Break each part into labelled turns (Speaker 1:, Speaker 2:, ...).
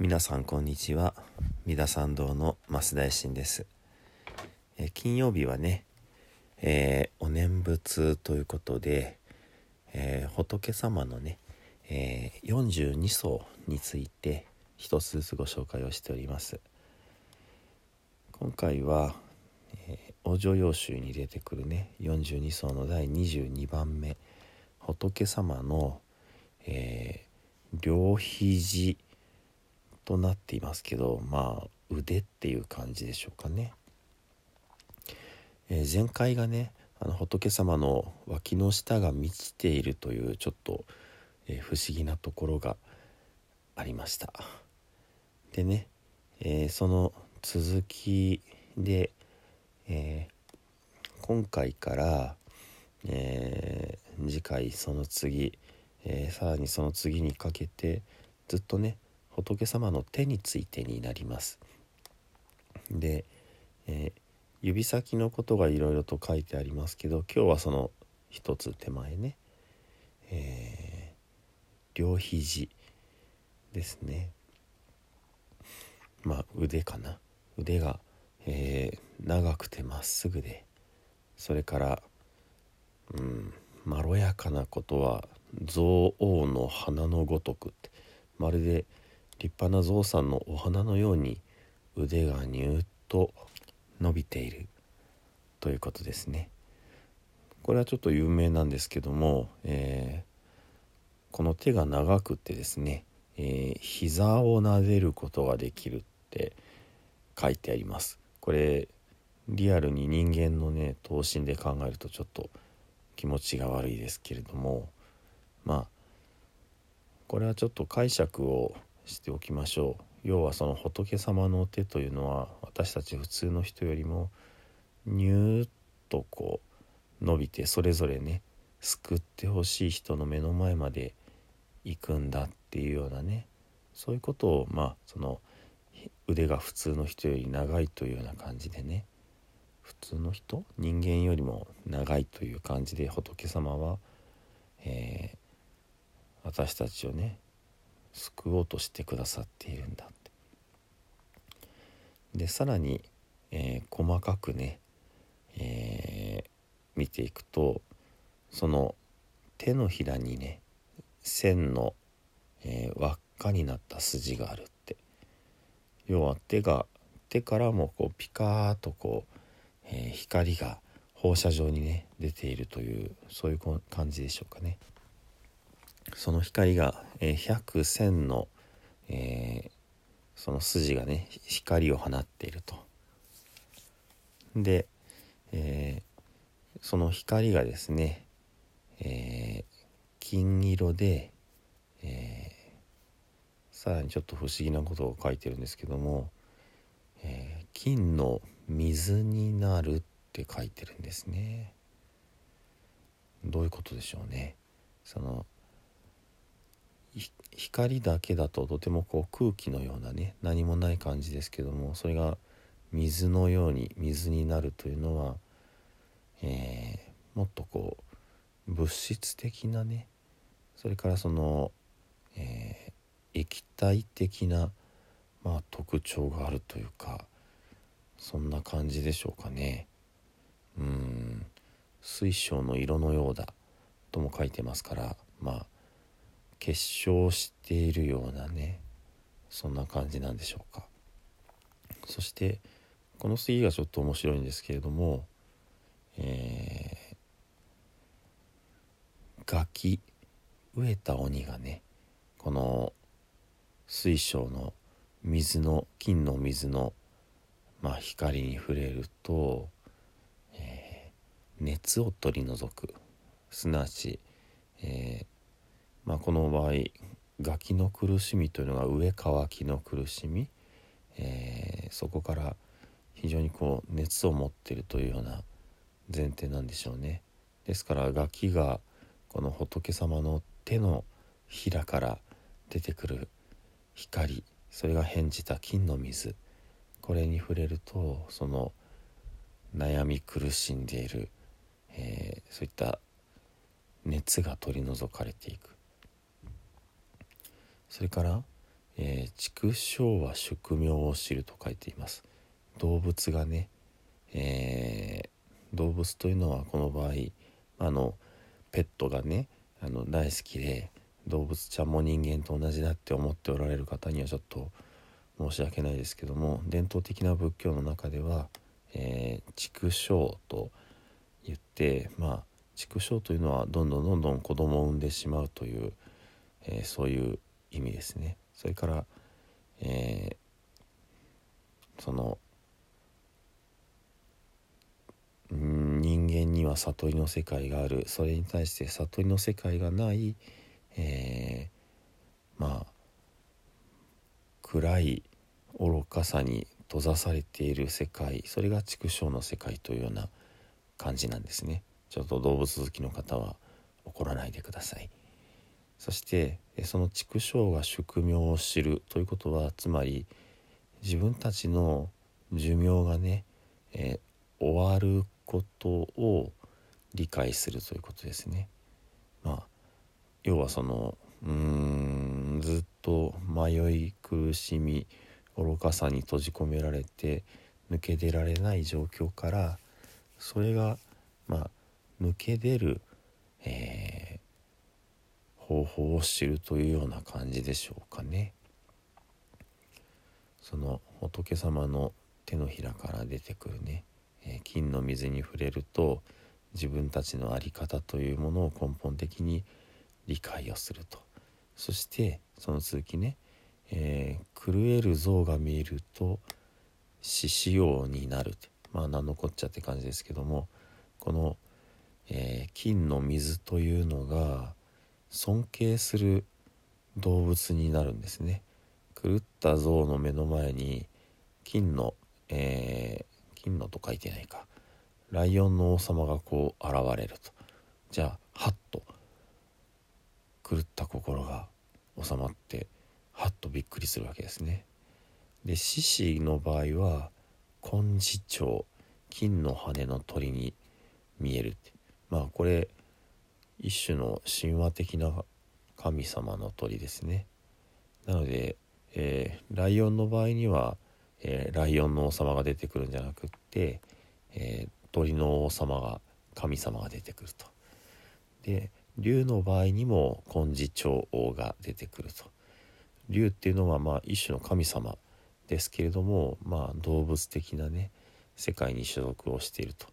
Speaker 1: 皆さんこんにちは。三田参道の増大臣です、え、金曜日はね、えー、お念仏ということで、えー、仏様のね、え42層について一つずつご紹介をしております。今回は、え往生要集に出てくるね42層の第22番目仏様の、え両肘となっていますけどまあ腕っていう感じでしょうかね。えー、前回がねあの仏様の脇の下が満ちているというちょっと、えー、不思議なところがありました。でね、えー、その続きで、え今回から、え次回その次、えさらにその次にかけてずっとね仏様の手についてになります。で、えー、指先のことがいろいろと書いてありますけど今日はその一つ手前ね、えー、両肘ですね。まあ腕かな。腕が、えー、長くてまっすぐでそれからうんまろやかなことは象王の花のごとくってまるで立派な象さんのお花のように腕がニューッと伸びているということですね。これはちょっと有名なんですけども、えー、この手が長くてですね、えー、膝を撫でることができるって書いてあります。これリアルに人間のね頭身で考えるとちょっと気持ちが悪いですけれどもまあこれはちょっと解釈をしておきましょう。要はその仏様の手というのは私たち普通の人よりもニューッとこう伸びてそれぞれね救ってほしい人の目の前まで行くんだっていうようなねそういうことをまあその腕が普通の人より長いというような感じでね普通の人？人間よりも長いという感じで仏様は、えー、私たちをね救おうとしてくださっているんだってでさらに、えー、細かくね、えー、見ていくとその手のひらにね線の、えー、輪っかになった筋があるって要は手が手からもこうピカーとこう、え光が放射状にね出ているというそういう感じでしょうかね。その光が、えー、100線の、えー、その筋がね光を放っていると。で、えー、その光がですね、え金色で、えさらにちょっと不思議なことを書いてるんですけども、え金の水になるって書いてるんですね。どういうことでしょうね。その光だけだととてもこう空気のようなね何もない感じですけどもそれが水のように水になるというのは、えー、もっとこう物質的なねそれからその、えー、液体的な、まあ、特徴があるというかそんな感じでしょうかね。うん水晶の色のようだとも書いてますからまあ結晶しているようなねそんな感じなんでしょうか。そしてこの次がちょっと面白いんですけれども、えー、ガキ飢えた鬼がねこの水晶の水の金の水の、まあ、光に触れると、えー、熱を取り除くすなわち、えーまあ、この場合ガキの苦しみというのが上乾きの苦しみ、えー、そこから非常にこう熱を持ってるというような前提なんでしょうね。ですからガキがこの仏様の手のひらから出てくる光それが変じた金の水。これに触れるとその悩み苦しんでいる、えー、そういった熱が取り除かれていく。それから、えー、畜生は宿命を知ると書いています。動物がね、えー、動物というのはこの場合あのペットがねあの大好きで動物ちゃんも人間と同じだって思っておられる方にはちょっと申し訳ないですけども伝統的な仏教の中では、えー、畜生と言ってまあ畜生というのはどんどんどんどん子供を産んでしまうという、えー、そういう意味ですね。それから、えー、その人間には悟りの世界がある。それに対して悟りの世界がない、えー、まあ暗い愚かさに閉ざされている世界。それが畜生の世界というような感じなんですね。ちょっと動物好きの方は怒らないでください。そしてその畜生が宿命を知るということはつまり自分たちの寿命がね、えー、終わることを理解するということですね。まあ要はそのうーんずっと迷い苦しみ愚かさに閉じ込められて抜け出られない状況からそれがまあ抜け出る、えー、方法を知るというような感じでしょうかね。その仏様の手のひらから出てくるねえ金の水に触れると自分たちの在り方というものを根本的に理解をするとそしてその続きね、えー、狂える像が見えると獅子王になるまあ何のこっちゃって感じですけどもこの、えー、金の水というのが尊敬する動物になるんですね。狂った像の目の前に金の、え金のと書いてないか。ライオンの王様がこう現れると。じゃあはっと狂った心が収まってはっとびっくりするわけですね。で獅子の場合は金字鳥金の羽の鳥に見えるって。まあこれ一種の神話的な神様の鳥ですね。なので、えー、ライオンの場合にはえー、ライオンの王様が出てくるんじゃなくって、えー、鳥の王様が神様が出てくると。で竜の場合にも金字長王が出てくると。竜っていうのはまあ一種の神様ですけれどもまあ動物的なね世界に所属をしていると。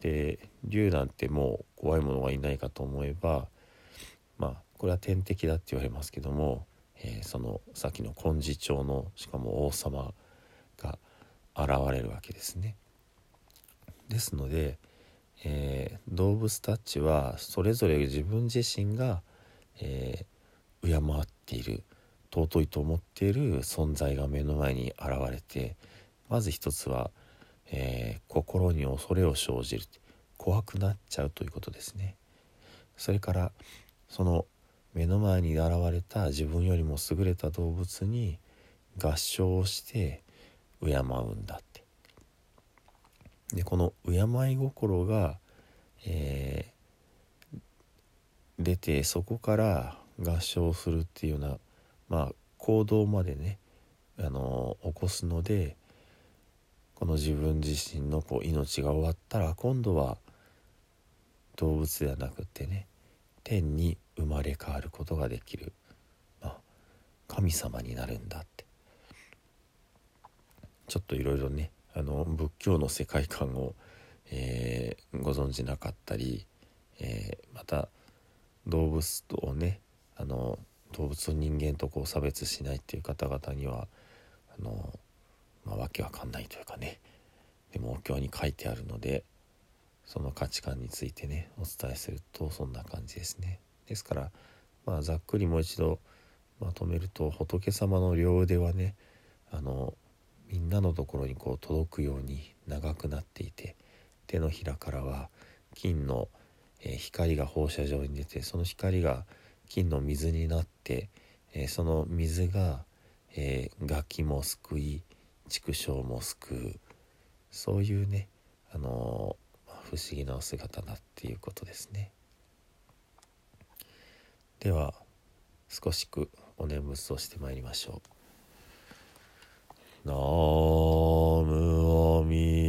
Speaker 1: で竜なんてもう怖いものがいないかと思えばまあこれは天敵だって言われますけども、えー、そのさっきの金字長のしかも王様が現れるわけですね。ですので、えー、動物たちはそれぞれ自分自身が、えー、敬っている尊いと思っている存在が目の前に現れてまず一つは、えー、心に恐れを生じる怖くなっちゃうということですね。それからその目の前に現れた自分よりも優れた動物に合唱をして敬うんだってでこの敬い心が、えー、出てそこから合唱するっていうような、まあ、行動までねあの起こすのでこの自分自身のこう命が終わったら今度は動物ではなくてね天に生まれ変わることができる、まあ、神様になるんだって。ちょっといろいろねあの仏教の世界観を、えー、ご存じなかったり、えー、また動物とねあの動物と人間とこう差別しないっていう方々にはあの、まあ、わけわかんないというかねでもお経に書いてあるのでその価値観についてねお伝えするとそんな感じですね。ですから、まあ、ざっくりもう一度まとめると仏様の両腕はねあのみんなのところにこう届くように長くなっていて手のひらからは金の、え光が放射状に出てその光が金の水になって、えその水が、えー、楽器も救い畜生も救うそういうね、あの、不思議なお姿だっていうことですね。では少しくお念仏をしてまいりましょう。ナムアミ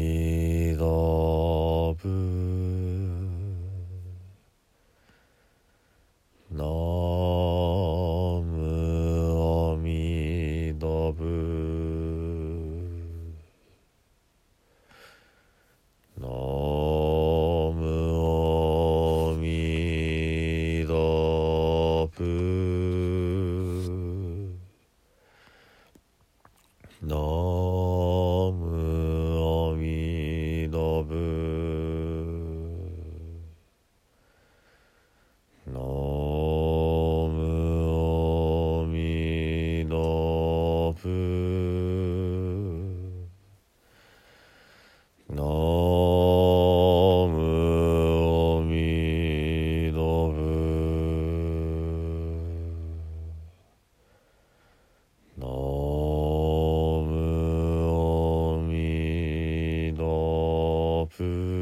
Speaker 1: peu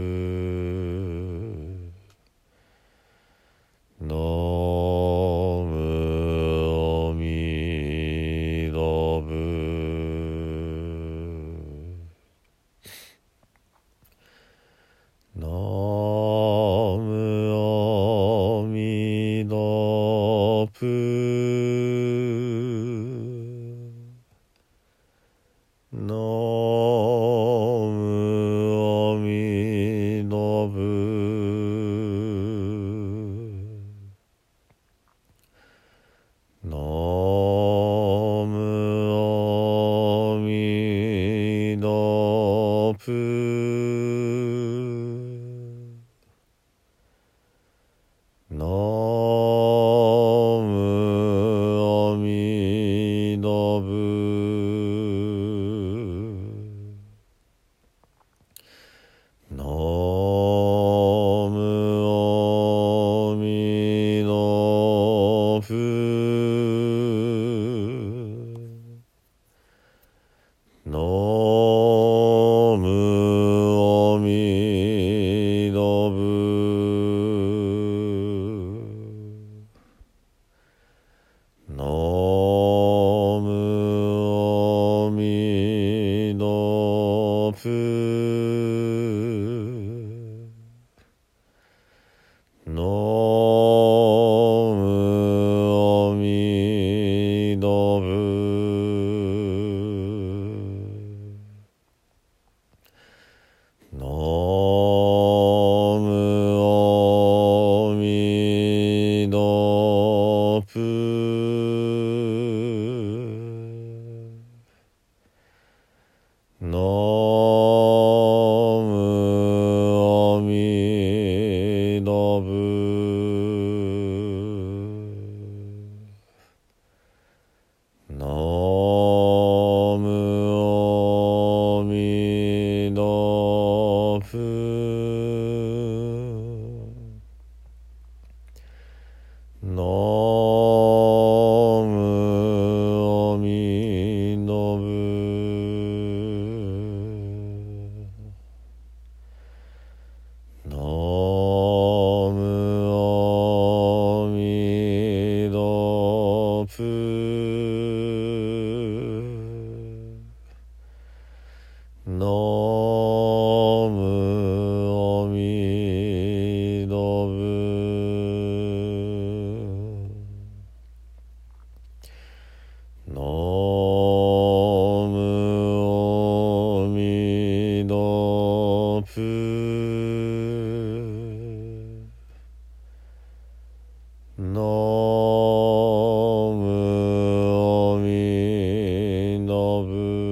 Speaker 1: Uh,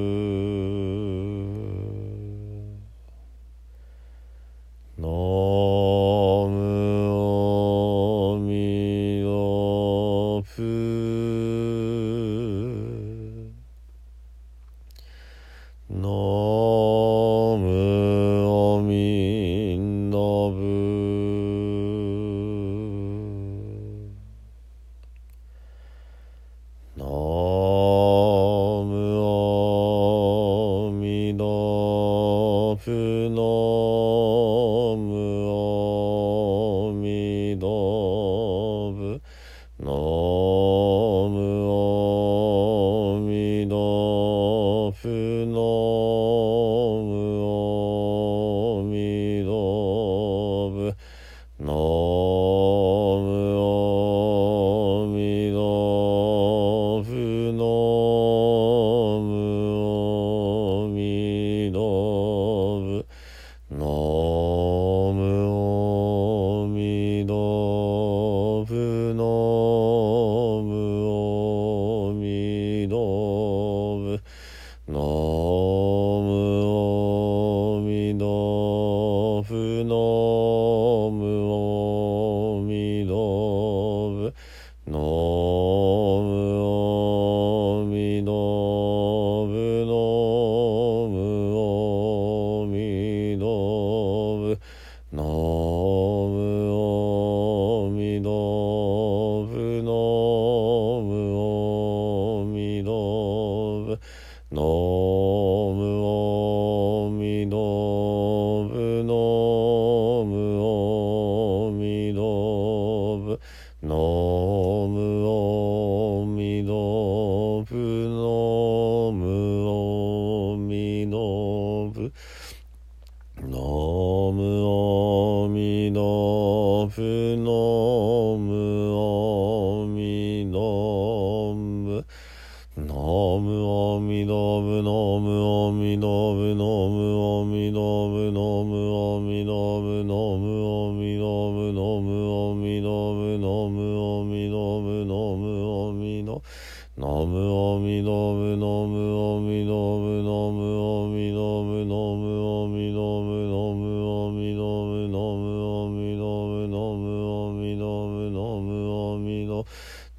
Speaker 1: но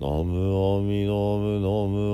Speaker 1: 飲むアみ飲む飲む。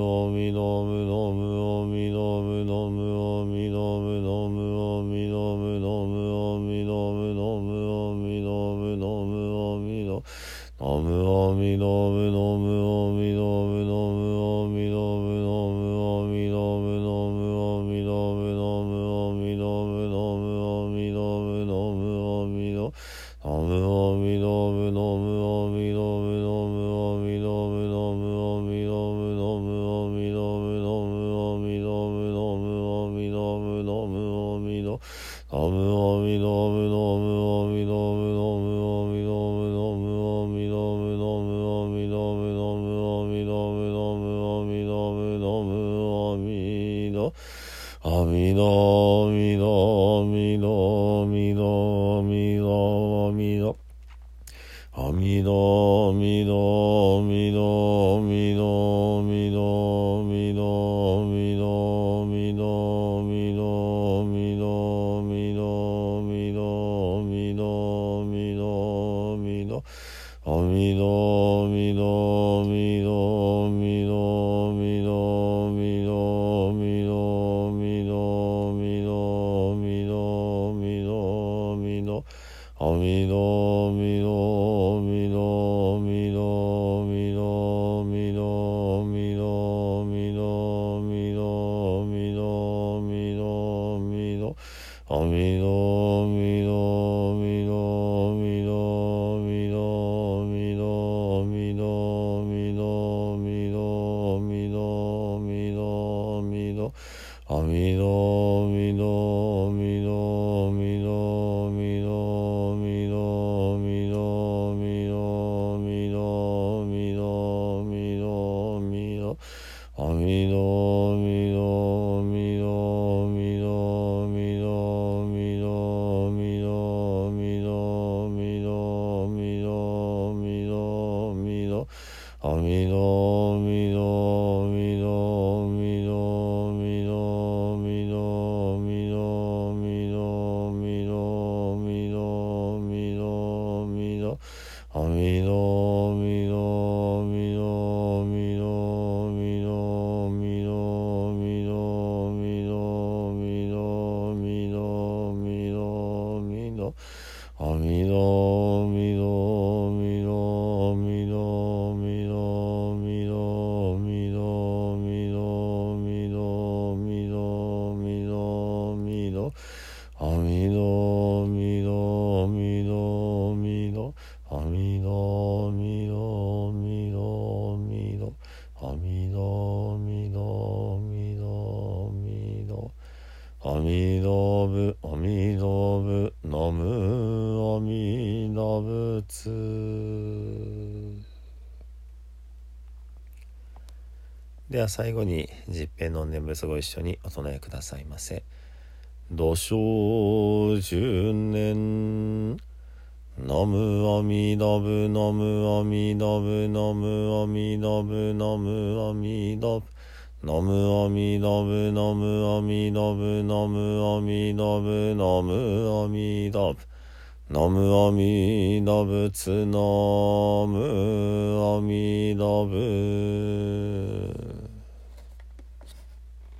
Speaker 1: みのみのみつ。では最後に十平の念仏ご一緒にお唱えくださいませ「土生十年」ナムアミダブナムアミダブナムアミダブナムアミダブナムアミダブナムアミダブナムアミダブナムアミダブナムアミダ仏ナムアミダ仏。